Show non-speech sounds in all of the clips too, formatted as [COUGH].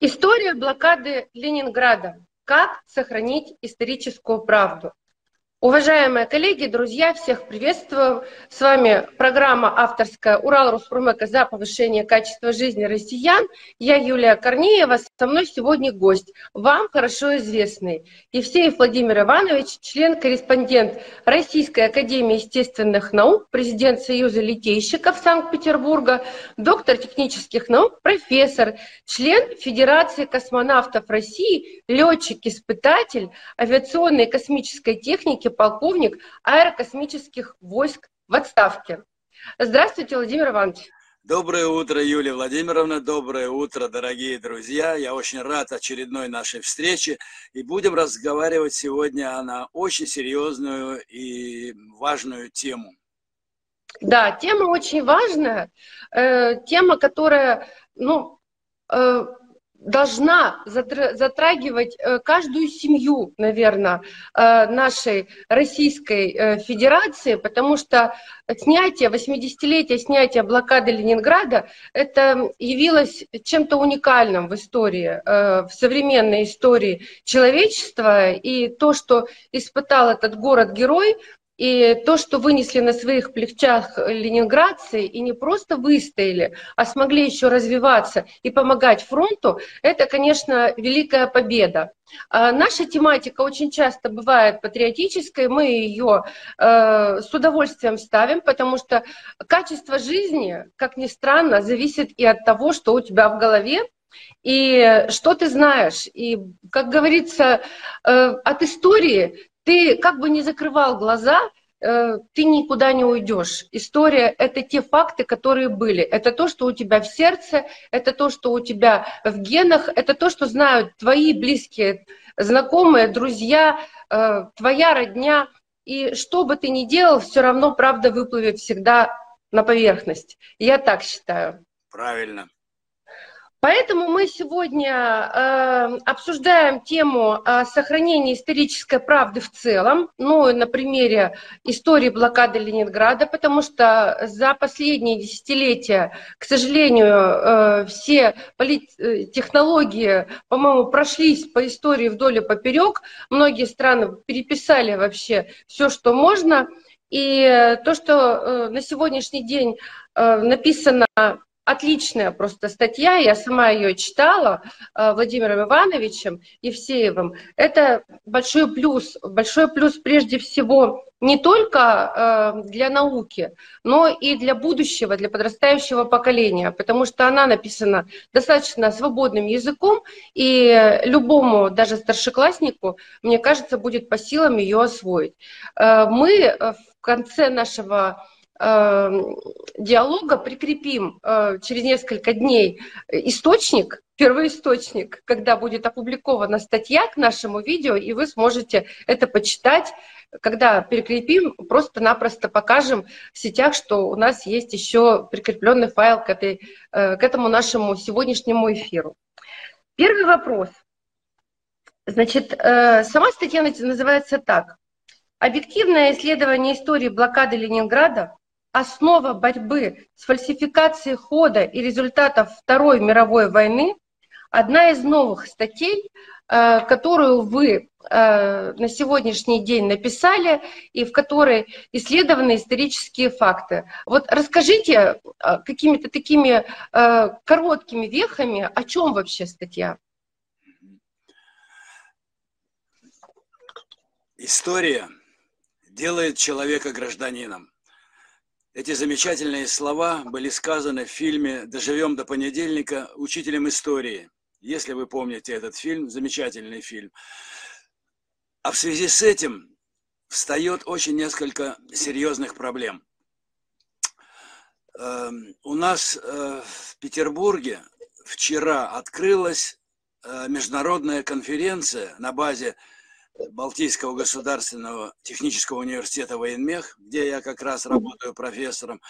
История блокады Ленинграда. Как сохранить историческую правду? Уважаемые коллеги, друзья, всех приветствую. С вами программа авторская «Урал Руспромека за повышение качества жизни россиян». Я Юлия Корнеева, со мной сегодня гость, вам хорошо известный. Евсеев Владимир Иванович, член-корреспондент Российской Академии естественных наук, президент Союза литейщиков Санкт-Петербурга, доктор технических наук, профессор, член Федерации космонавтов России, летчик-испытатель авиационной и космической техники полковник аэрокосмических войск в отставке. Здравствуйте, Владимир Иванович. Доброе утро, Юлия Владимировна. Доброе утро, дорогие друзья. Я очень рад очередной нашей встрече. И будем разговаривать сегодня на очень серьезную и важную тему. Да, тема очень важная. Э, тема, которая, ну, э, должна затрагивать э, каждую семью, наверное, э, нашей Российской э, Федерации, потому что снятие, 80-летие снятия блокады Ленинграда, это явилось чем-то уникальным в истории, в современной истории человечества, и то, что испытал этот город-герой, и то, что вынесли на своих плечах ленинградцы и не просто выстояли, а смогли еще развиваться и помогать фронту, это, конечно, великая победа. А наша тематика очень часто бывает патриотической, мы ее э, с удовольствием ставим, потому что качество жизни, как ни странно, зависит и от того, что у тебя в голове, и что ты знаешь. И, как говорится, э, от истории ты как бы не закрывал глаза, э, ты никуда не уйдешь. История — это те факты, которые были. Это то, что у тебя в сердце, это то, что у тебя в генах, это то, что знают твои близкие, знакомые, друзья, э, твоя родня. И что бы ты ни делал, все равно правда выплывет всегда на поверхность. Я так считаю. Правильно. Поэтому мы сегодня э, обсуждаем тему э, сохранения исторической правды в целом, ну, на примере истории блокады Ленинграда, потому что за последние десятилетия, к сожалению, э, все полит- э, по-моему, прошлись по истории вдоль и поперек. Многие страны переписали вообще все, что можно. И то, что э, на сегодняшний день э, написано отличная просто статья, я сама ее читала э, Владимиром Ивановичем Евсеевым. Это большой плюс, большой плюс прежде всего не только э, для науки, но и для будущего, для подрастающего поколения, потому что она написана достаточно свободным языком, и любому, даже старшекласснику, мне кажется, будет по силам ее освоить. Э, мы в конце нашего диалога прикрепим э, через несколько дней источник, первоисточник, когда будет опубликована статья к нашему видео, и вы сможете это почитать. Когда прикрепим, просто-напросто покажем в сетях, что у нас есть еще прикрепленный файл к, этой, э, к этому нашему сегодняшнему эфиру. Первый вопрос. Значит, э, сама статья называется так. Объективное исследование истории блокады Ленинграда основа борьбы с фальсификацией хода и результатов Второй мировой войны одна из новых статей, э, которую вы э, на сегодняшний день написали и в которой исследованы исторические факты. Вот расскажите э, какими-то такими короткими вехами, о чем вообще статья? История делает человека гражданином. Эти замечательные слова были сказаны в фильме «Доживем до понедельника» учителем истории. Если вы помните этот фильм, замечательный фильм. А в связи с этим встает очень несколько серьезных проблем. Эм, у нас э, в Петербурге вчера открылась э, международная конференция на базе Балтийского государственного технического университета военмех, где я как раз работаю профессором,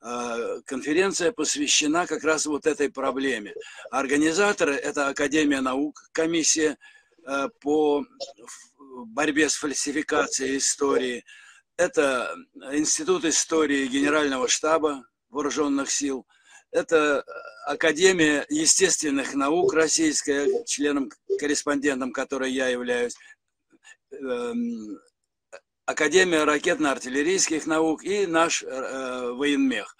э, конференция посвящена как раз вот этой проблеме. Организаторы – это Академия наук, комиссия э, по борьбе с фальсификацией истории, это Институт истории Генерального штаба вооруженных сил, это Академия естественных наук российская, членом-корреспондентом которой я являюсь, Академия ракетно-артиллерийских наук и наш э, военмех.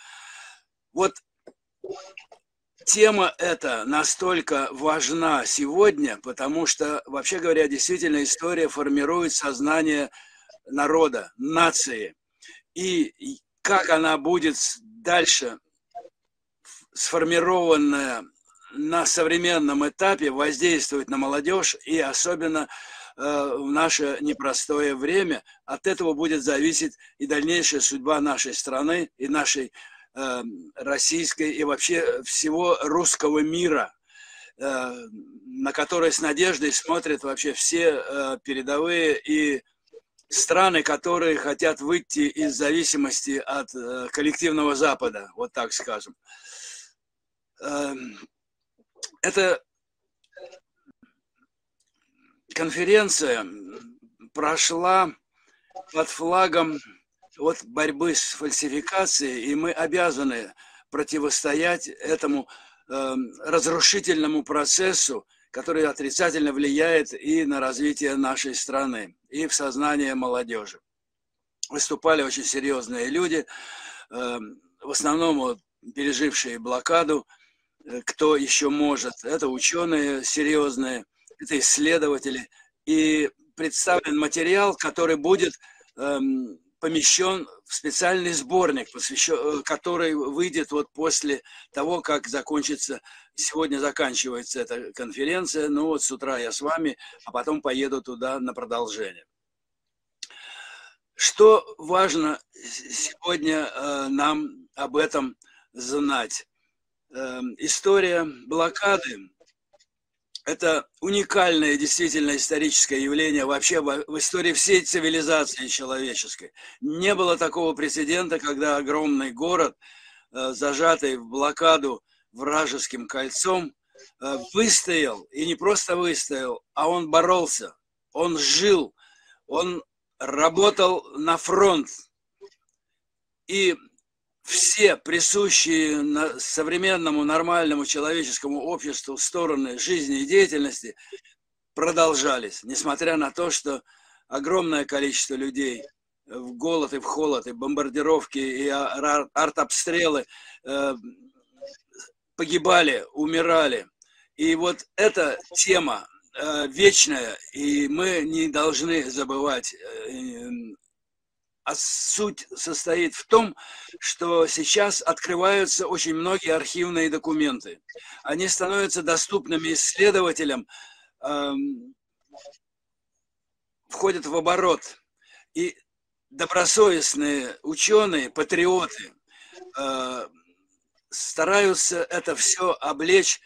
Вот тема эта настолько важна сегодня, потому что, вообще говоря, действительно история формирует сознание народа, нации. И как она будет дальше сформированная на современном этапе воздействовать на молодежь и особенно в наше непростое время, от этого будет зависеть и дальнейшая судьба нашей страны и нашей э, российской и вообще всего русского мира, э, на который с надеждой смотрят вообще все передовые и страны, которые хотят выйти из зависимости от коллективного Запада, вот так скажем. Эм, эта конференция прошла под флагом вот борьбы с фальсификацией, и мы обязаны противостоять этому э, разрушительному процессу, который отрицательно влияет и на развитие нашей страны, и в сознание молодежи. Выступали очень серьезные люди, э, в основном вот, пережившие блокаду, Э, кто еще может. Это ученые серьезные, это исследователи. И представлен материал, который будет эм, помещен в специальный сборник, посвящен, э, который выйдет вот после того, как закончится, сегодня заканчивается эта конференция, ну вот с утра я с вами, а потом поеду туда на продолжение. Что важно сегодня э, нам об этом знать? Эм, история блокады – это уникальное действительно историческое явление вообще в истории всей цивилизации человеческой. Не было такого прецедента, когда огромный город, э, зажатый в блокаду вражеским кольцом, э, выстоял, и не просто выстоял, а он боролся, он жил, он работал на фронт. И все присущие современному нормальному человеческому обществу стороны жизни и деятельности продолжались, несмотря на то, что огромное количество людей в голод и в холод, и бомбардировки, и артобстрелы э, погибали, умирали. И вот эта тема э, вечная, и мы не должны забывать э, а суть состоит в том, что сейчас открываются очень многие архивные документы. Они становятся доступными исследователям, эм, входят в оборот. И добросовестные ученые, патриоты э, стараются это все облечь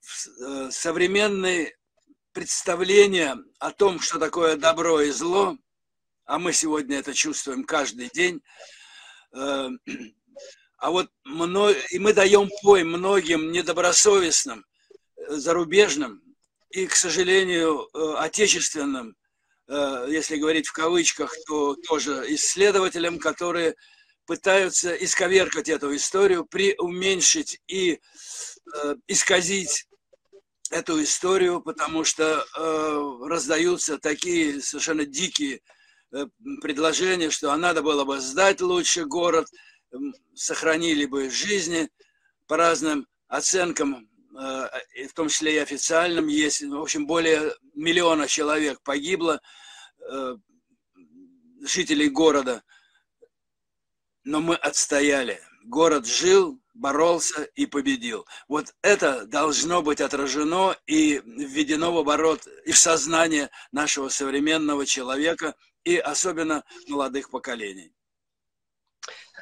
в э, современные представления о том, что такое добро и зло – а мы сегодня это чувствуем каждый день. Э, [CLEARS THROAT] а вот и мы даем пой многим недобросовестным, э, зарубежным и, к сожалению, э, отечественным, если говорить в кавычках, то тоже исследователям, которые пытаются исковеркать эту историю, преуменьшить и исказить эту историю, потому что раздаются такие совершенно дикие Э, предложение, что а надо было бы сдать лучше город, сохранили бы жизни по разным оценкам, э, в том числе и официальным, есть, в общем, более миллиона человек погибло, э, жителей города, но мы отстояли. Город жил, боролся и победил. Вот это должно быть отражено и введено в оборот и в сознание нашего современного человека, и особенно молодых поколений.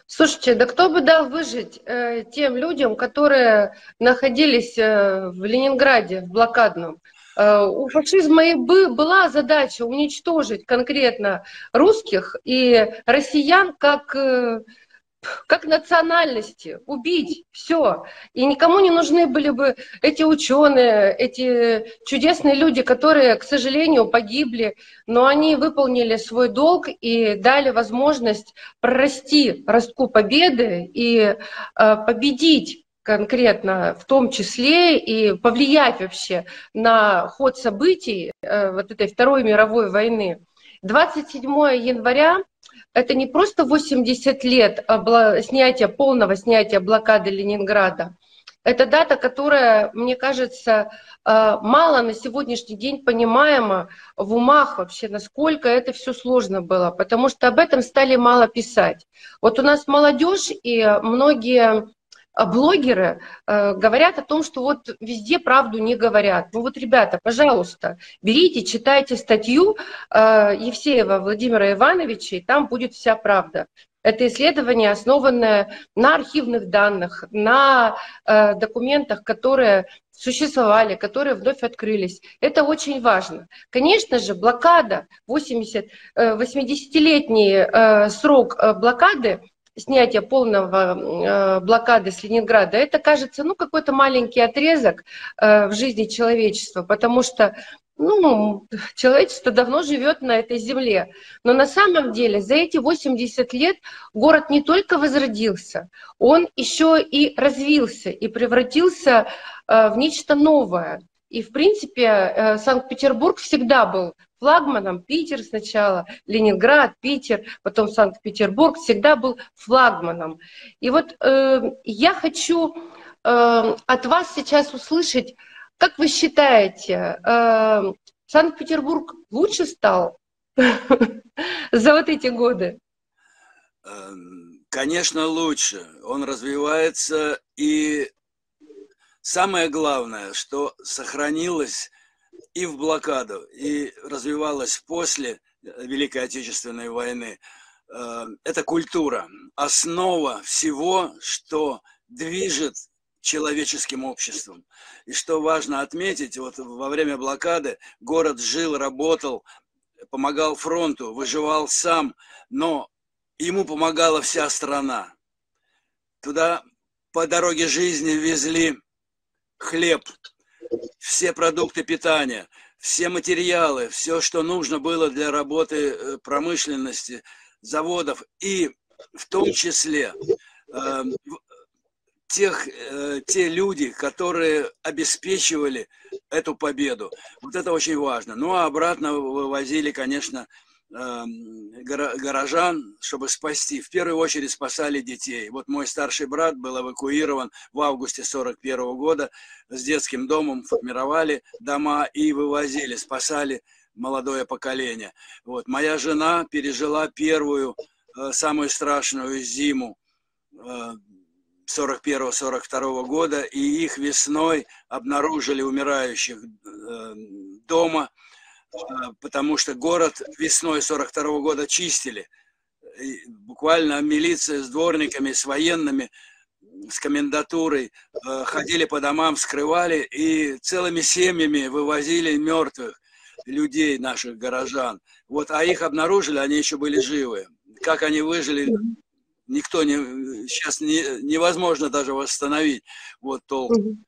Слушайте, да кто бы дал выжить э, тем людям, которые находились э, в Ленинграде, в блокадном? Э, у фашизма и была задача уничтожить конкретно русских и россиян как э, как национальности, убить, все. И никому не нужны были бы эти ученые, эти чудесные люди, которые, к сожалению, погибли, но они выполнили свой долг и дали возможность прорасти ростку победы и э, победить конкретно, в том числе и повлиять вообще на ход событий э, вот этой Второй мировой войны. 27 января это не просто 80 лет снятия, полного снятия блокады Ленинграда. Это дата, которая, мне кажется, э, мало на сегодняшний день понимаема в умах вообще, насколько это все сложно было, потому что об этом стали мало писать. Вот у нас молодежь и многие а блогеры э, говорят о том, что вот везде правду не говорят. Ну вот, ребята, пожалуйста, берите, читайте статью э, Евсеева Владимира Ивановича, и там будет вся правда. Это исследование, основанное на архивных данных, на э, документах, которые существовали, которые вновь открылись. Это очень важно. Конечно же, блокада, 80, 80-летний э, э, срок блокады снятия полного э, блокады с Ленинграда, это кажется, ну, какой-то маленький отрезок э, в жизни человечества, потому что ну, человечество давно живет на этой земле. Но на самом деле за эти 80 лет город не только возродился, он еще и развился и превратился э, в нечто новое. И, в принципе, Санкт-Петербург всегда был флагманом. Питер сначала, Ленинград, Питер, потом Санкт-Петербург всегда был флагманом. И вот э, я хочу э, от вас сейчас услышать, как вы считаете, э, Санкт-Петербург лучше стал [LAUGHS] за вот эти годы? Эм, конечно, лучше. Он развивается, и самое главное, что сохранилось и в блокаду, и развивалась после Великой Отечественной войны. Э, это культура, основа всего, что движет человеческим обществом. И что важно отметить, вот во время блокады город жил, работал, помогал фронту, выживал сам, но ему помогала вся страна. Туда по дороге жизни везли хлеб, все продукты питания, все материалы, все, что нужно было для работы э, промышленности, заводов, и в том числе э, тех, э, те люди, которые обеспечивали эту победу. Вот это очень важно. Ну а обратно вывозили, конечно, Эм, горожан, чтобы спасти. В первую очередь спасали детей. Вот мой старший брат был эвакуирован в августе 41 года с детским домом, формировали дома и вывозили, спасали молодое поколение. Вот. Моя жена пережила первую, э, самую страшную зиму 41-42 э, года, и их весной обнаружили умирающих э, дома – потому что город весной 42 -го года чистили. И буквально милиция с дворниками, с военными, с комендатурой э, ходили по домам, скрывали и целыми семьями вывозили мертвых людей, наших горожан. Вот, а их обнаружили, они еще были живы. Как они выжили, никто не, сейчас не, невозможно даже восстановить вот толком.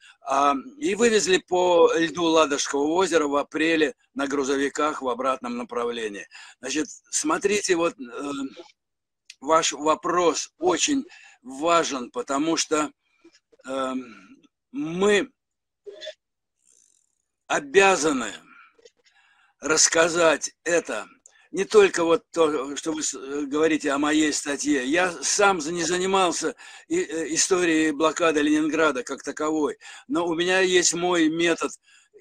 И вывезли по льду Ладожского озера в апреле на грузовиках в обратном направлении. Значит, смотрите, вот э, ваш вопрос очень важен, потому что э, мы обязаны рассказать это не только вот то, что вы э, говорите о моей статье. Я сам не занимался э, историей блокады Ленинграда как таковой, но у меня есть мой метод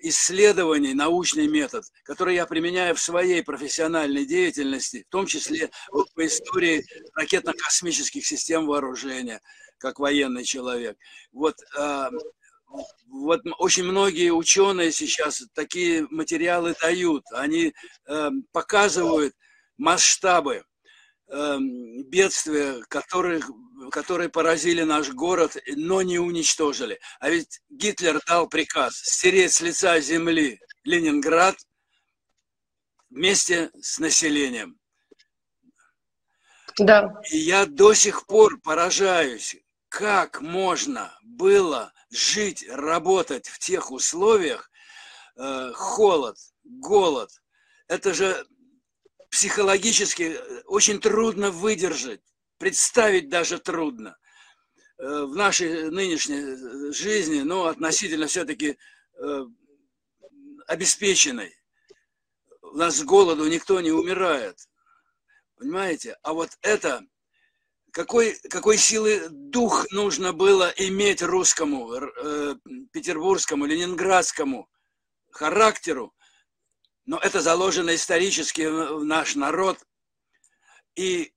исследований, научный метод, который я применяю в своей профессиональной деятельности, в том числе по истории ракетно-космических систем вооружения, как военный человек. Вот а, вот очень многие ученые сейчас такие материалы дают. Они э, показывают масштабы э, бедствия, которые, которые поразили наш город, но не уничтожили. А ведь Гитлер дал приказ стереть с лица земли Ленинград вместе с населением. Да. И я до сих пор поражаюсь, как можно было жить, работать в тех условиях, э, холод, голод, это же психологически очень трудно выдержать, представить даже трудно. э, в нашей нынешней жизни, ну, относительно все-таки э, обеспеченной. У нас с голоду никто не умирает. Понимаете? А вот это, какой, какой силы дух нужно было иметь русскому, э, петербургскому, ленинградскому характеру, но это заложено исторически в наш народ, и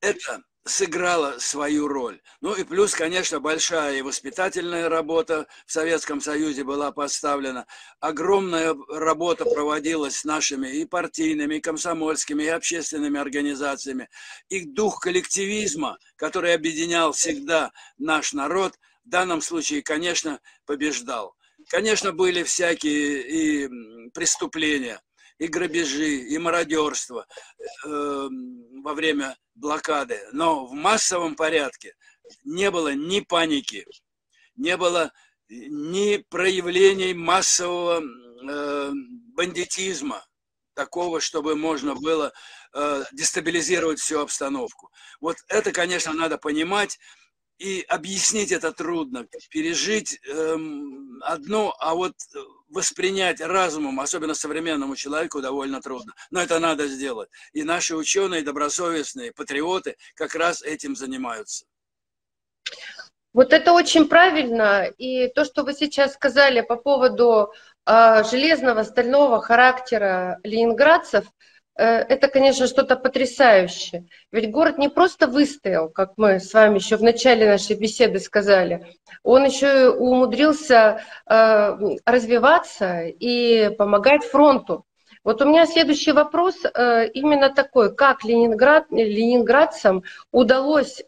это сыграла свою роль. Ну и плюс, конечно, большая и воспитательная работа в Советском Союзе была поставлена. Огромная работа проводилась с нашими и партийными, и комсомольскими, и общественными организациями. Их дух коллективизма, который объединял всегда наш народ, в данном случае, конечно, побеждал. Конечно, были всякие и преступления, и грабежи, и мародерство э, во время блокады. Но в массовом порядке не было ни паники, не было ни проявлений массового э, бандитизма, такого, чтобы можно было э, дестабилизировать всю обстановку. Вот это, конечно, надо понимать, и объяснить это трудно. Пережить эм, одно, а вот воспринять разумом, особенно современному человеку, довольно трудно. Но это надо сделать. И наши ученые, добросовестные, патриоты как раз этим занимаются. Вот это очень правильно. И то, что вы сейчас сказали по поводу э, железного, стального характера ленинградцев – Э, это, конечно, что-то потрясающее. Ведь город не просто выстоял, как мы с вами еще в начале нашей беседы сказали, он еще умудрился э, развиваться и помогать фронту. Вот у меня следующий вопрос э, именно такой, как Ленинград, ленинградцам удалось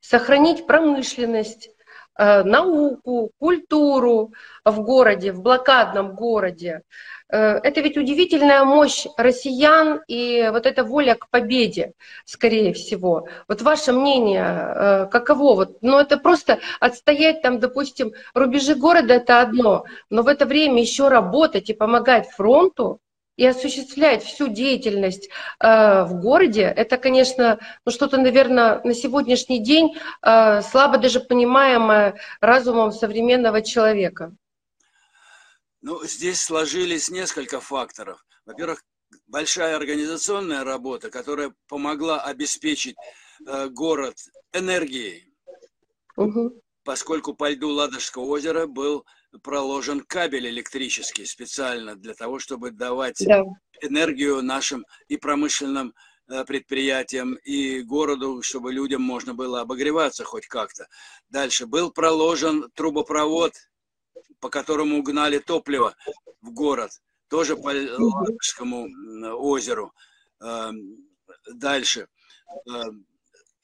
сохранить промышленность, науку, культуру в городе, в блокадном городе. Э, это ведь удивительная мощь россиян и вот эта воля к победе, скорее всего. Вот ваше мнение, э, каково? Вот, ну это просто отстоять там, допустим, рубежи города это одно, но в это время еще работать и помогать фронту, и осуществлять всю деятельность э, в городе, это, конечно, ну, что-то, наверное, на сегодняшний день э, слабо даже понимаемое разумом современного человека. Ну, здесь сложились несколько факторов. Во-первых, большая организационная работа, которая помогла обеспечить э, город энергией, угу. поскольку по льду Ладожского озера был проложен кабель электрический специально для того, чтобы давать да. энергию нашим и промышленным э, предприятиям и городу, чтобы людям можно было обогреваться хоть как-то. Дальше был проложен трубопровод по которому угнали топливо в город, тоже по Ладожскому озеру. Эм, дальше. Эм,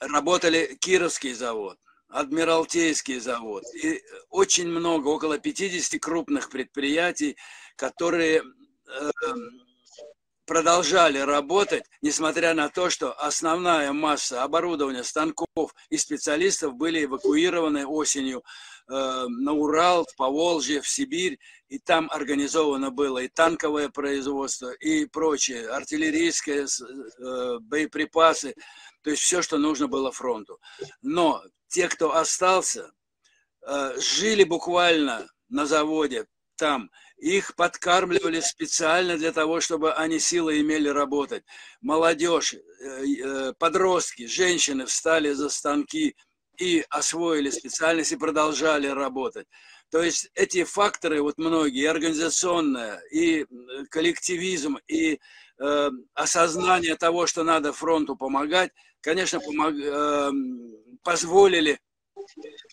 работали Кировский завод, Адмиралтейский завод. И очень много, около 50 крупных предприятий, которые эм, продолжали работать, несмотря на то, что основная масса оборудования, станков и специалистов были эвакуированы осенью Э, на Урал, в Поволжье, в Сибирь, и там организовано было и танковое производство, и прочее, артиллерийское, э, боеприпасы, то есть все, что нужно было фронту. Но те, кто остался, э, жили буквально на заводе там, их подкармливали специально для того, чтобы они силы имели работать. Молодежь, подростки, женщины встали за станки, и освоили специальность и продолжали работать. То есть эти факторы, вот многие, и организационное, и коллективизм, и э, осознание того, что надо фронту помогать, конечно, помог, э, позволили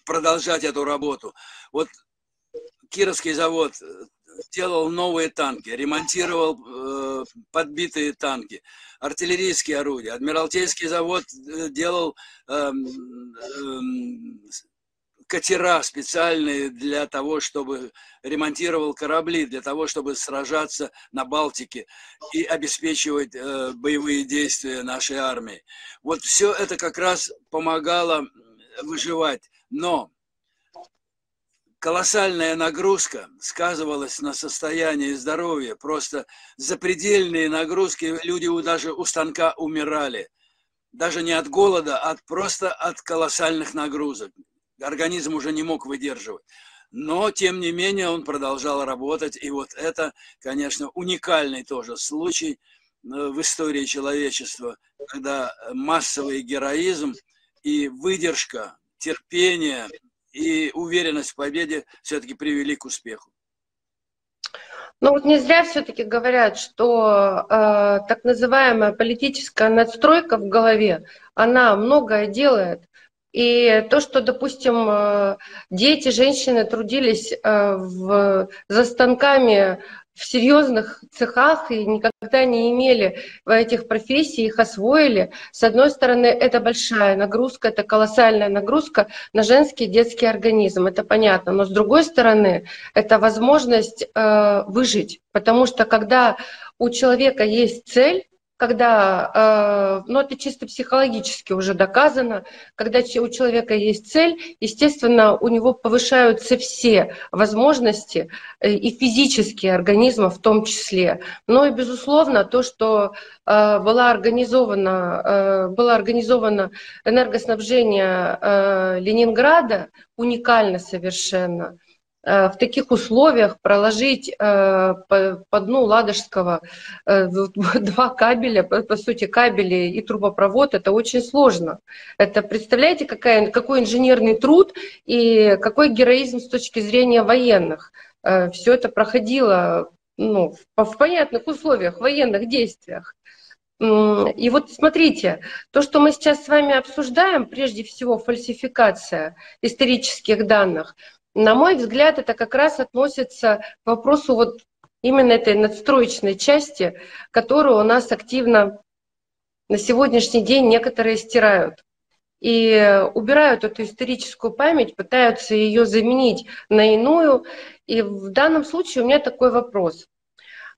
продолжать эту работу. Вот Кировский завод делал новые танки, ремонтировал э, подбитые танки, артиллерийские орудия. Адмиралтейский завод э, делал э, э, катера специальные для того, чтобы ремонтировал корабли, для того, чтобы сражаться на Балтике и обеспечивать э, боевые действия нашей армии. Вот все это как раз помогало выживать. Но колоссальная нагрузка сказывалась на состоянии здоровья. Просто запредельные нагрузки, люди даже у станка умирали. даже не от голода, а просто от колоссальных нагрузок. Организм уже не мог выдерживать. Но, тем не менее, он продолжал работать. И вот это, конечно, уникальный тоже случай э, в истории человечества, когда массовый героизм и выдержка, терпение и уверенность в победе все-таки привели к успеху. Ну вот не зря все-таки говорят, что э, так называемая политическая надстройка в голове, она многое делает. И то, что, допустим, э, дети, женщины трудились э, в, за станками в серьезных цехах и никогда не имели этих профессий, их освоили. С одной стороны, это большая нагрузка, это колоссальная нагрузка на женский детский организм, это понятно. Но с другой стороны, это возможность э, выжить, потому что когда у человека есть цель, когда, э, ну это чисто психологически уже доказано, когда у человека есть цель, естественно, у него повышаются все возможности э, и физические организма в том числе. Но и, безусловно, то, что э, была организована, было организовано энергоснабжение Ленинграда, уникально совершенно – в таких условиях проложить э, по дну Ладожского э, [LAUGHS] два кабеля, по сути, кабели и трубопровод, это очень сложно. Это, представляете, какая, какой инженерный труд и какой героизм с точки зрения военных. Все это проходило ну, в понятных условиях, военных действиях. И вот смотрите, то, что мы сейчас с вами обсуждаем, прежде всего фальсификация исторических данных, на мой взгляд, это как раз относится к вопросу вот именно этой надстроечной части, которую у нас активно на сегодняшний день некоторые стирают. И убирают эту историческую память, пытаются ее заменить на иную. И в данном случае у меня такой вопрос.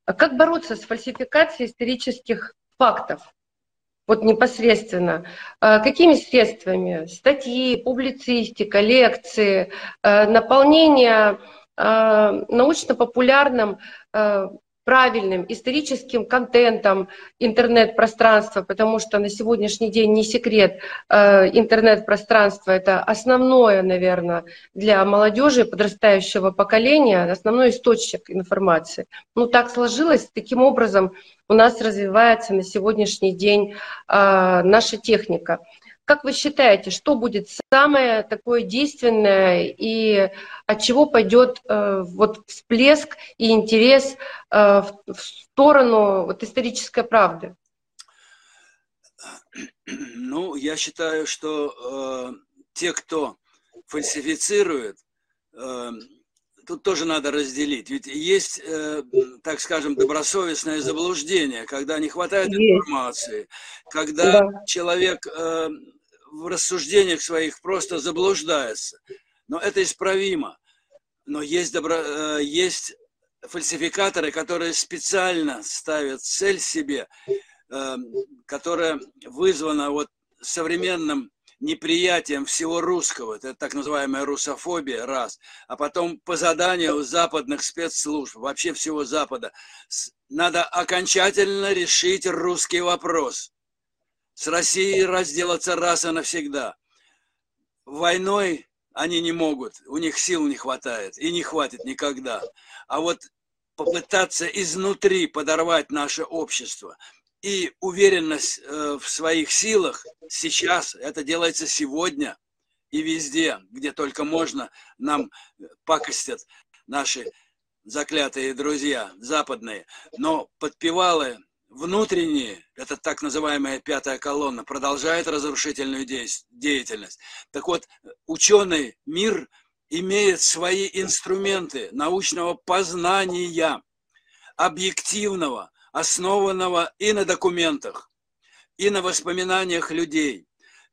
А как бороться с фальсификацией исторических фактов? Вот непосредственно. А какими средствами? Статьи, публицистика, лекции, э, наполнение э, научно-популярным э, правильным историческим контентом интернет-пространства, потому что на сегодняшний день не секрет, интернет-пространство это основное, наверное, для молодежи подрастающего поколения, основной источник информации. Ну так сложилось, таким образом у нас развивается на сегодняшний день а, наша техника. Как вы считаете, что будет самое такое действенное и от чего пойдет э, вот всплеск и интерес э, в сторону вот, исторической правды? Ну, я считаю, что э, те, кто фальсифицирует, э, тут тоже надо разделить. Ведь есть, э, так скажем, добросовестное заблуждение, когда не хватает информации, когда да. человек э, в рассуждениях своих просто заблуждается. Но это исправимо. Но есть, добро, э, есть фальсификаторы, которые специально ставят цель себе, э, которая вызвана вот современным неприятием всего русского, это так называемая русофобия, раз, а потом по заданию западных спецслужб, вообще всего Запада, надо окончательно решить русский вопрос. С Россией разделаться раз и навсегда. Войной они не могут, у них сил не хватает и не хватит никогда. А вот попытаться изнутри подорвать наше общество – и уверенность э, в своих силах сейчас, это делается сегодня и везде, где только можно, нам пакостят наши заклятые друзья западные. Но подпевалы внутренние, это так называемая пятая колонна, продолжает разрушительную деятельность. Так вот, ученый мир имеет свои инструменты научного познания, объективного, основанного и на документах, и на воспоминаниях людей,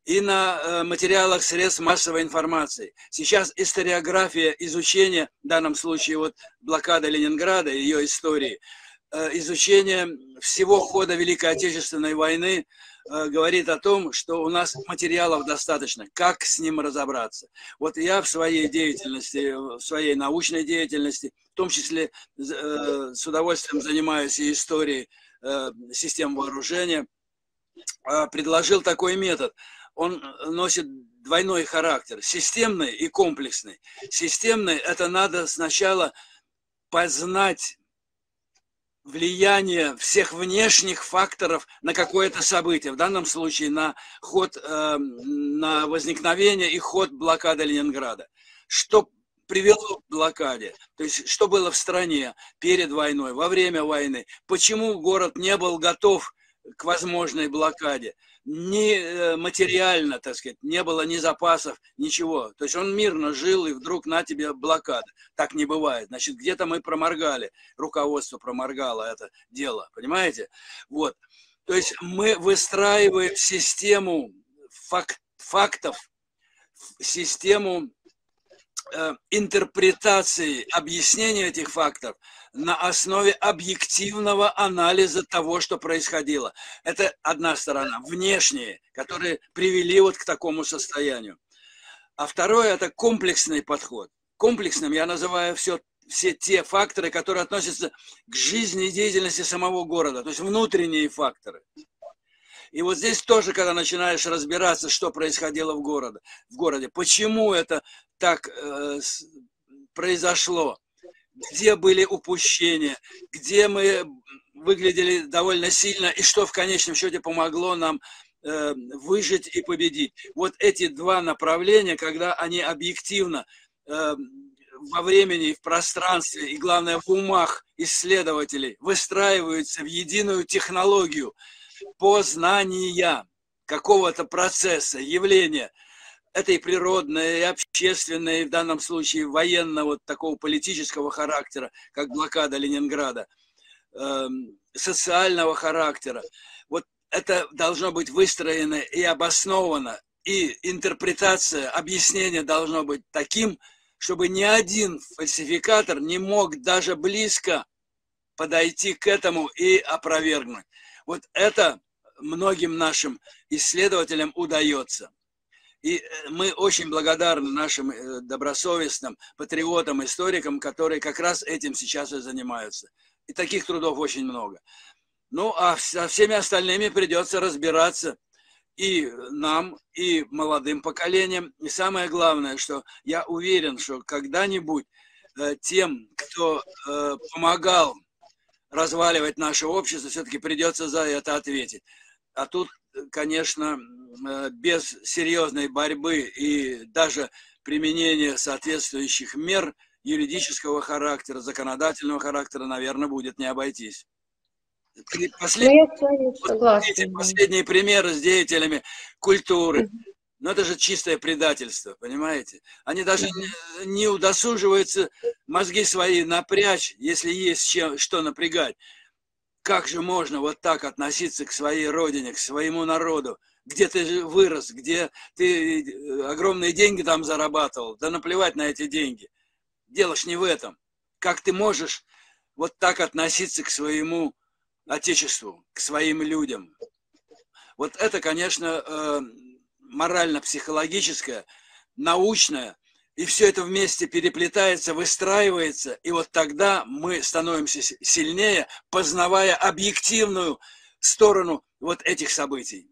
и на э, материалах средств массовой информации. Сейчас историография изучения, в данном случае вот блокада Ленинграда, ее истории, э, изучение всего хода Великой Отечественной войны Э, говорит о том, что у нас материалов достаточно, как с ним разобраться. Вот я в своей деятельности, в своей научной деятельности, том числе э, с удовольствием занимаюсь и историей э, систем вооружения, предложил такой метод. Он носит двойной характер, системный и комплексный. Системный – это надо сначала познать влияние всех внешних факторов на какое-то событие, в данном случае на ход, э, на возникновение и ход блокады Ленинграда. Что привело к блокаде, то есть что было в стране перед войной, во время войны, почему город не был готов к возможной блокаде, не э, материально, так сказать, не было ни запасов, ничего. То есть он мирно жил, и вдруг на тебе блокада. Так не бывает. Значит, где-то мы проморгали, руководство проморгало это дело, понимаете? Вот. То есть мы выстраиваем систему фак фактов, систему интерпретации, объяснения этих фактов – на основе объективного анализа того, что происходило. Это одна сторона, внешние, которые привели вот к такому состоянию. А второе – это комплексный подход. Комплексным я называю все, все те факторы, которые относятся к жизни и деятельности самого города, то есть внутренние факторы. И вот здесь тоже, когда начинаешь разбираться, что происходило в, городе, в городе, почему это так э, произошло, где были упущения, где мы выглядели довольно сильно? И что в конечном счете помогло нам э, выжить и победить. Вот эти два направления, когда они объективно э, во времени, в пространстве и, главное, в умах исследователей выстраиваются в единую технологию познания какого-то процесса, явления – это и природное, и общественное, в данном случае военного, вот такого политического характера, как блокада Ленинграда, эм, социального характера. Вот это должно быть выстроено и обосновано, и интерпретация, объяснение должно быть таким, чтобы ни один фальсификатор не мог даже близко подойти к этому и опровергнуть. Вот это многим нашим исследователям удается. И э, мы очень благодарны нашим э, добросовестным патриотам, историкам, которые как раз этим сейчас и занимаются. И таких трудов очень много. Ну, а со всеми остальными придется разбираться и нам, и молодым поколениям. И самое главное, что я уверен, что когда-нибудь э, тем, кто помогал разваливать наше общество, все-таки придется за это ответить. А тут конечно, э, без серьезной борьбы и даже применения соответствующих мер юридического характера, законодательного характера, наверное, будет не обойтись. Послед... Ну, последние, последние примеры с деятелями культуры. Но это же чистое предательство, понимаете? Они даже не, не удосуживаются мозги свои напрячь, если есть чем, что напрягать как же можно вот так относиться к своей родине, к своему народу, где ты вырос, где ты э, огромные деньги там зарабатывал, да наплевать на эти деньги. Дело ж не в этом. Как ты можешь вот так относиться к своему отечеству, к своим людям? Вот это, конечно, э, морально-психологическое, научное – и все это вместе переплетается, выстраивается, и вот тогда мы становимся сильнее, познавая объективную сторону вот этих событий.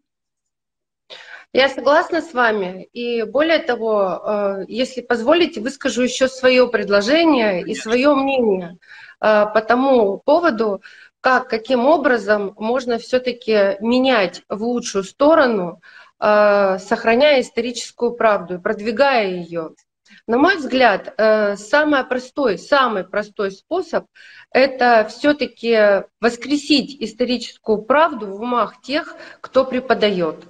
Я согласна с вами. И более того, э, если позволите, выскажу еще свое предложение и свое мнение э, по тому поводу, как, каким образом можно все-таки менять в лучшую сторону, э, сохраняя историческую правду и продвигая ее. На мой взгляд, э, самый простой, самый простой способ – это все-таки воскресить историческую правду в умах тех, кто преподает.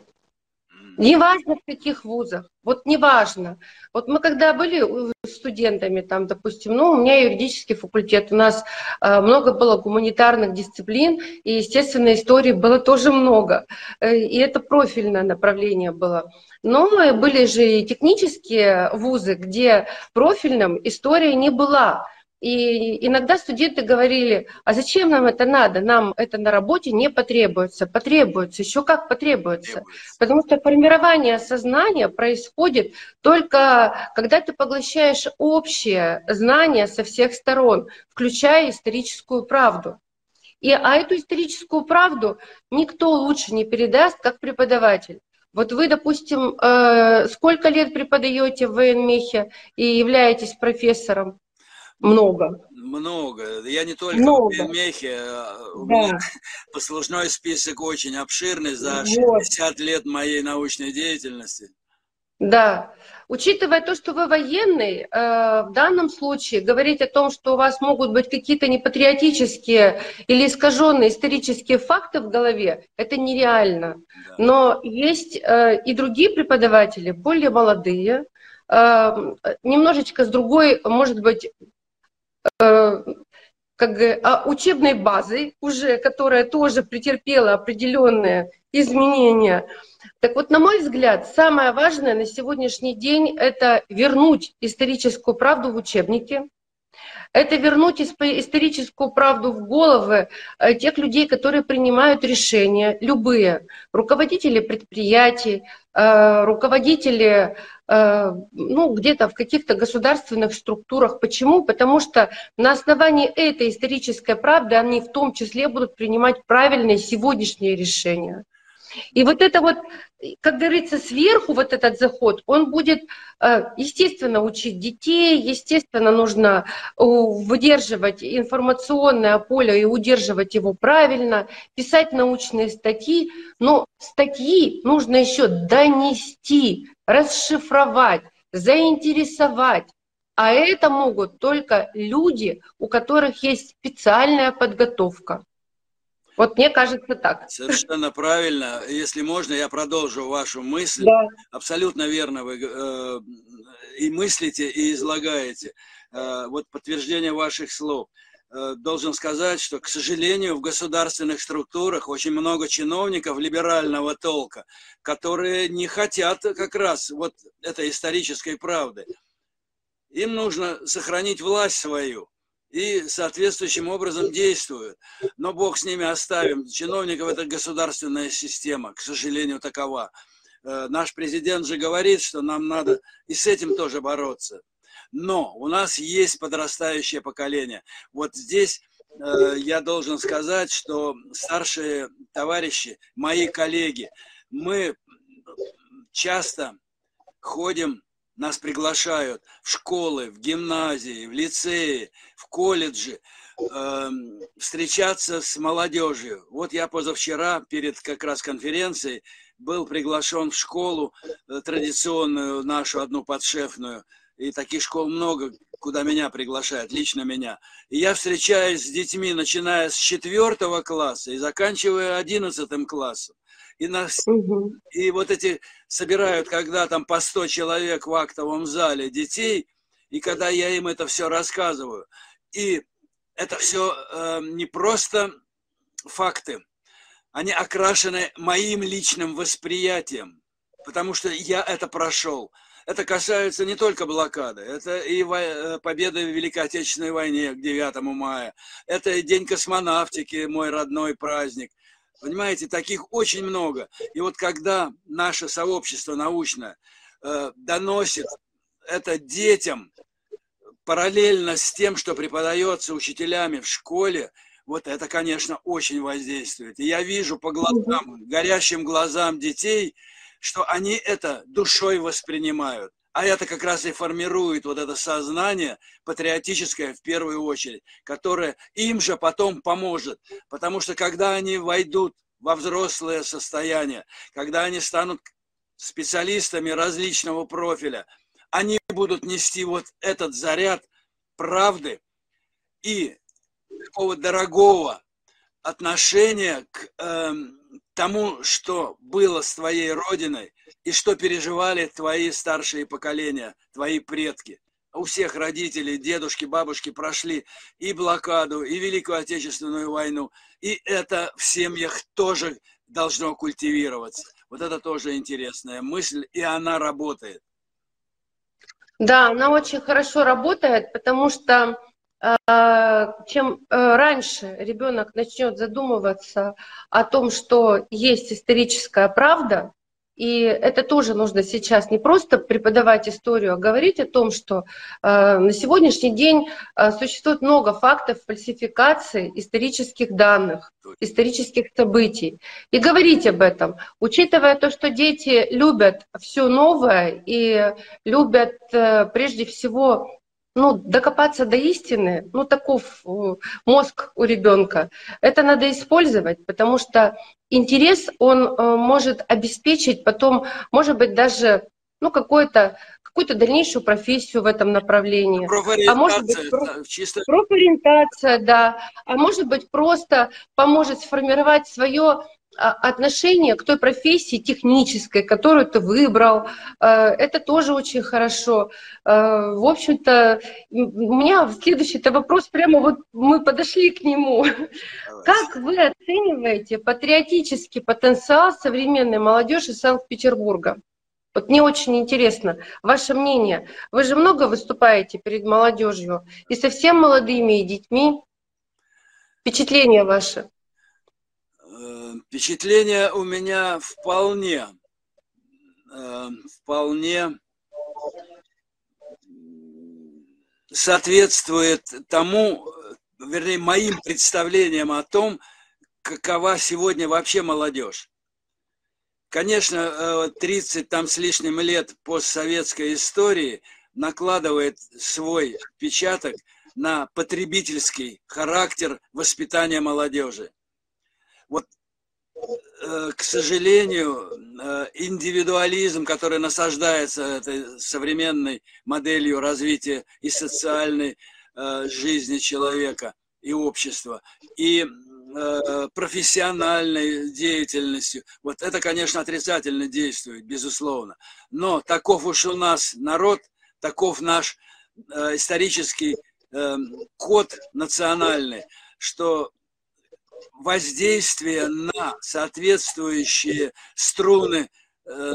Неважно в каких вузах, вот неважно. Вот мы когда были студентами, там, допустим, ну, у меня юридический факультет, у нас э, много было гуманитарных дисциплин, и, естественно, истории было тоже много. Э, и это профильное направление было. Но были же и технические вузы, где профильным история не была. И иногда студенты говорили, а зачем нам это надо? Нам это на работе не потребуется. Потребуется, еще как потребуется. потребуется. Потому что формирование сознания происходит только когда ты поглощаешь общее знание со всех сторон, включая историческую правду. И, а эту историческую правду никто лучше не передаст, как преподаватель. Вот вы, допустим, э, сколько лет преподаете в военмехе и являетесь профессором? Много. Много. Я не только Много. в военмехе. А у да. меня [LAUGHS] послужной список очень обширный за 60 лет моей научной деятельности. Да. Учитывая то, что вы военный, э, в данном случае говорить о том, что у вас могут быть какие-то непатриотические или искаженные исторические факты в голове, это нереально. Но есть э, и другие преподаватели, более молодые, э, немножечко с другой, может быть, как а, учебной базой уже, которая тоже претерпела определенные изменения. Так вот, на мой взгляд, самое важное на сегодняшний день – это вернуть историческую правду в учебники, это вернуть историческую правду в головы э, тех людей, которые принимают решения, любые, руководители предприятий, э, руководители ну, где-то в каких-то государственных структурах. Почему? Потому что на основании этой исторической правды они в том числе будут принимать правильные сегодняшние решения. И вот это вот, как говорится, сверху вот этот заход, он будет, э, естественно, учить детей, естественно, нужно выдерживать информационное поле и удерживать его правильно, писать научные статьи, но статьи нужно еще донести, расшифровать, заинтересовать. А это могут только люди, у которых есть специальная подготовка. Вот мне кажется так. Совершенно правильно. Если можно, я продолжу вашу мысль. Да. Абсолютно верно вы э, и мыслите, и излагаете. Э, вот подтверждение ваших слов. Э, должен сказать, что, к сожалению, в государственных структурах очень много чиновников либерального толка, которые не хотят как раз вот этой исторической правды. Им нужно сохранить власть свою и соответствующим образом действуют. Но Бог с ними оставим. Чиновников это государственная система, к сожалению, такова. Э, наш президент же говорит, что нам надо и с этим тоже бороться. Но у нас есть подрастающее поколение. Вот здесь э, я должен сказать, что старшие товарищи, мои коллеги, мы часто ходим нас приглашают в школы, в гимназии, в лицеи, в колледжи, э, встречаться с молодежью. Вот я позавчера перед как раз конференцией был приглашен в школу э, традиционную, нашу одну подшефную. И таких школ много, куда меня приглашают, лично меня. И я встречаюсь с детьми, начиная с четвертого класса и заканчивая одиннадцатым классом. И, нас, угу. и вот эти собирают, когда там по 100 человек в актовом зале детей, и когда я им это все рассказываю. И это все э, не просто факты, они окрашены моим личным восприятием, потому что я это прошел. Это касается не только блокады, это и э, победы в Великой Отечественной войне к 9 мая, это и День космонавтики, мой родной праздник – Понимаете, таких очень много. И вот когда наше сообщество научное э, доносит это детям параллельно с тем, что преподается учителями в школе, вот это, конечно, очень воздействует. И я вижу по глазам, горящим глазам детей, что они это душой воспринимают. А это как раз и формирует вот это сознание патриотическое в первую очередь, которое им же потом поможет. Потому что когда они войдут во взрослое состояние, когда они станут специалистами различного профиля, они будут нести вот этот заряд правды и такого дорогого отношения к э, тому, что было с твоей родиной и что переживали твои старшие поколения, твои предки. У всех родителей, дедушки, бабушки прошли и блокаду, и Великую Отечественную войну. И это в семьях тоже должно культивироваться. Вот это тоже интересная мысль, и она работает. Да, она очень хорошо работает, потому что чем э, раньше ребенок начнет задумываться о том, что есть историческая правда, И это тоже нужно сейчас не просто преподавать историю, а говорить о том, что э, на сегодняшний день э, существует много фактов фальсификации исторических данных, исторических событий. И говорить об этом, учитывая то, что дети любят все новое и любят прежде всего ну, докопаться до истины, ну, таков э, мозг у ребенка, это надо использовать, потому что интерес, он э, может обеспечить потом, может быть, даже ну, какую-то какую-то дальнейшую профессию в этом направлении. А может быть, про... чисто... профориентация, да. А может быть, просто поможет сформировать свое отношение к той профессии технической, которую ты выбрал. Э, это тоже очень хорошо. Э, в общем-то, у меня следующий-то вопрос, прямо вот мы подошли к нему. Как вы оцениваете патриотический потенциал современной молодежи Санкт-Петербурга? Вот мне очень интересно ваше мнение. Вы же много выступаете перед молодежью и совсем молодыми, и детьми. Впечатления ваши? Впечатление у меня вполне, э, вполне соответствует тому, вернее, моим представлениям о том, какова сегодня вообще молодежь. Конечно, 30 э, там с лишним лет постсоветской истории накладывает свой отпечаток на потребительский характер воспитания молодежи. Вот к сожалению, э, индивидуализм, который насаждается этой современной моделью развития и социальной э, жизни человека и общества, и профессиональной деятельностью. Вот это, конечно, отрицательно действует, безусловно. Но таков уж у нас народ, таков наш исторический код национальный, что воздействие на соответствующие струны э,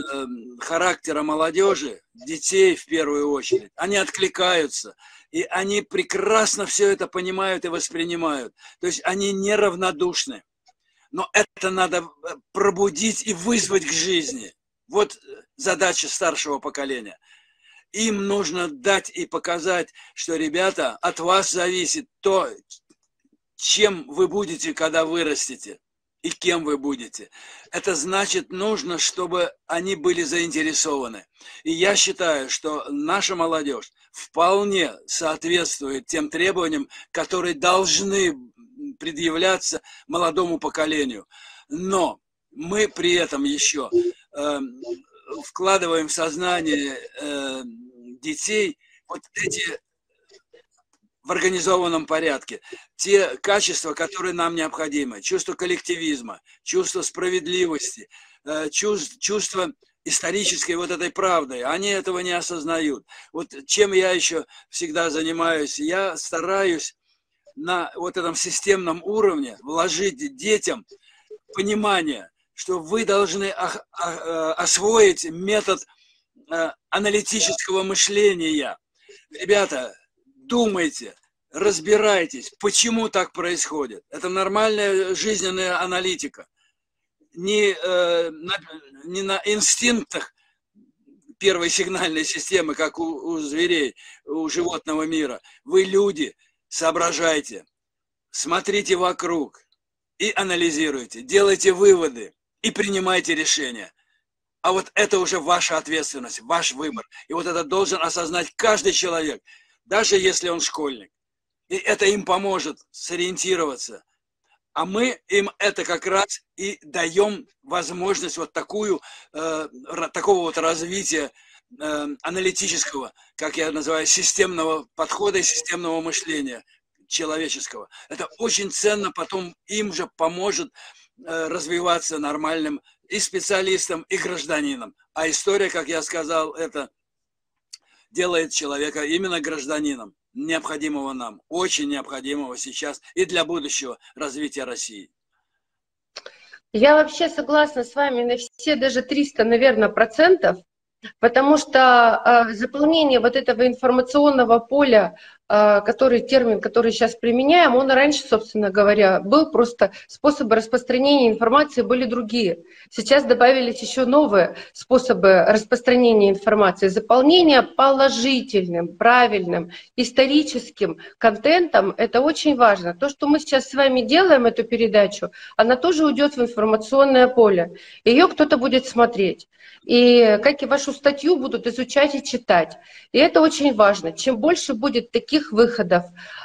характера молодежи, детей в первую очередь, они откликаются, и они прекрасно все это понимают и воспринимают. То есть они неравнодушны. Но это надо э, пробудить и вызвать к жизни. Вот задача старшего поколения. Им нужно дать и показать, что, ребята, от вас зависит то, чем вы будете, когда вырастете, и кем вы будете. Это значит, нужно, чтобы они были заинтересованы. И я считаю, что наша молодежь вполне соответствует тем требованиям, которые должны предъявляться молодому поколению. Но мы при этом еще э, вкладываем в сознание э, детей вот эти в организованном порядке. Те качества, которые нам необходимы. Чувство коллективизма, чувство справедливости, э, чувство исторической вот этой правды. Они этого не осознают. Вот чем я еще всегда занимаюсь, я стараюсь на вот этом системном уровне вложить детям понимание, что вы должны э, освоить метод э, аналитического мышления. Ребята, думайте, разбирайтесь, почему так происходит. Это нормальная жизненная аналитика. Не, э, на, не на инстинктах первой сигнальной системы, как у, у зверей, у животного мира. Вы люди, соображайте, смотрите вокруг и анализируйте, делайте выводы и принимайте решения. А вот это уже ваша ответственность, ваш выбор. И вот это должен осознать каждый человек – даже если он школьник. И это им поможет сориентироваться. А мы им это как раз и даем возможность вот такую, э, такого вот развития э, аналитического, как я называю, системного подхода и системного мышления человеческого. Это очень ценно, потом им же поможет э, развиваться нормальным и специалистам, и гражданином. А история, как я сказал, это делает человека именно гражданином, необходимого нам, очень необходимого сейчас и для будущего развития России. Я вообще согласна с вами на все даже 300, наверное, процентов, потому что э, заполнение вот этого информационного поля который термин, который сейчас применяем, он раньше, собственно говоря, был просто способы распространения информации были другие. Сейчас добавились еще новые способы распространения информации. Заполнение положительным, правильным, историческим контентом – это очень важно. То, что мы сейчас с вами делаем, эту передачу, она тоже уйдет в информационное поле. Ее кто-то будет смотреть. И как и вашу статью будут изучать и читать. И это очень важно. Чем больше будет таких выходов,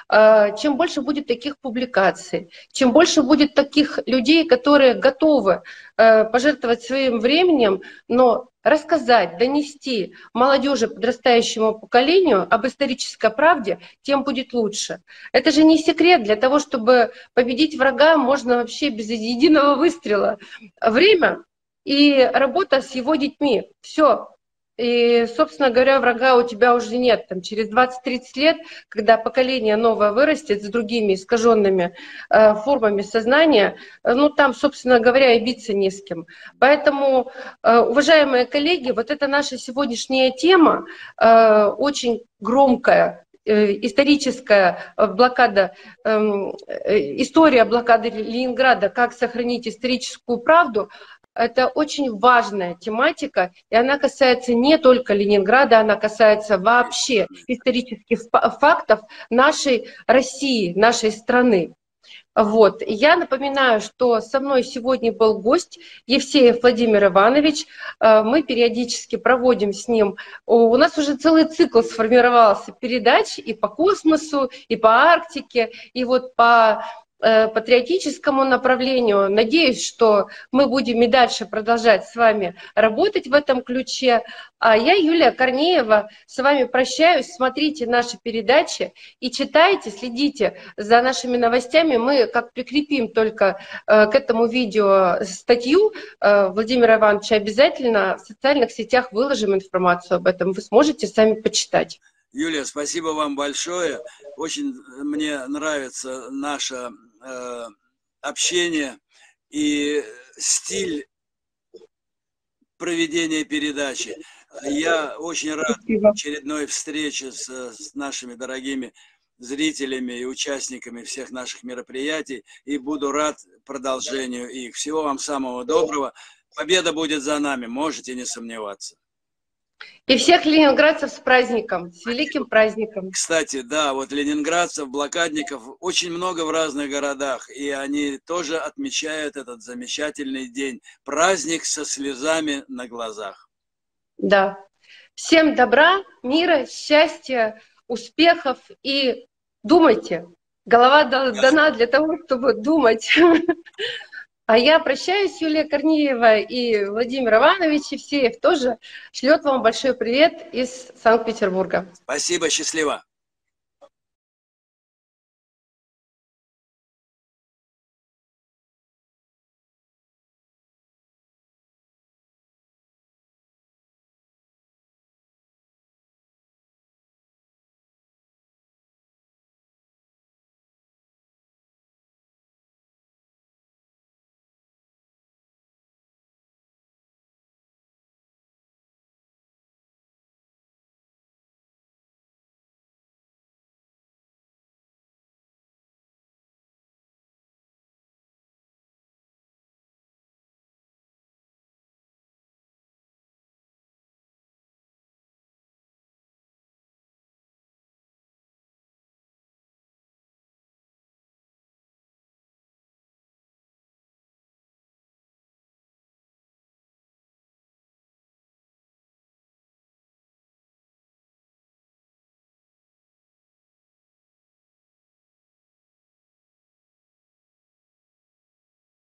э, чем больше будет таких публикаций, чем больше будет таких людей, которые готовы э, пожертвовать своим временем, но рассказать, донести молодежи, подрастающему поколению об исторической правде, тем будет лучше. Это же не секрет. Для того, чтобы победить врага, можно вообще без единого выстрела. Время и работа с его детьми. Все. И, собственно говоря, врага у тебя уже нет. Там, через 20-30 лет, когда поколение новое вырастет с другими искаженными э, формами сознания, э, ну там, собственно говоря, и биться не с кем. Поэтому, э, уважаемые коллеги, вот это наша сегодняшняя тема, э, очень громкая, э, историческая блокада, эм, э, история блокады Ленинграда, как сохранить историческую правду, это очень важная тематика, и она касается не только Ленинграда, она касается вообще исторических фактов нашей России, нашей страны. Вот. Я напоминаю, что со мной сегодня был гость Евсеев Владимир Иванович. Э, мы периодически проводим с ним. У нас уже целый цикл сформировался передач и по космосу, и по Арктике, и вот по патриотическому направлению. Надеюсь, что мы будем и дальше продолжать с вами работать в этом ключе. А я, Юлия Корнеева, с вами прощаюсь. Смотрите наши передачи и читайте, следите за нашими новостями. Мы как прикрепим только э, к этому видео статью э, Владимира Ивановича, обязательно в социальных сетях выложим информацию об этом. Вы сможете сами почитать. Юлия, спасибо вам большое. Очень мне нравится наше э, общение и стиль проведения передачи. Я очень рад очередной встрече с, с нашими дорогими зрителями и участниками всех наших мероприятий и буду рад продолжению их. Всего вам самого доброго. Победа будет за нами, можете не сомневаться. И всех ленинградцев с праздником, с великим праздником. Кстати, да, вот ленинградцев, блокадников очень много в разных городах, и они тоже отмечают этот замечательный день. Праздник со слезами на глазах. Да. Всем добра, мира, счастья, успехов и думайте. Голова дана для того, чтобы думать. [LAUGHS] А я прощаюсь, Юлия Корнеева и Владимир Иванович Евсеев тоже шлет вам большой привет из Санкт-Петербурга. Спасибо, счастливо.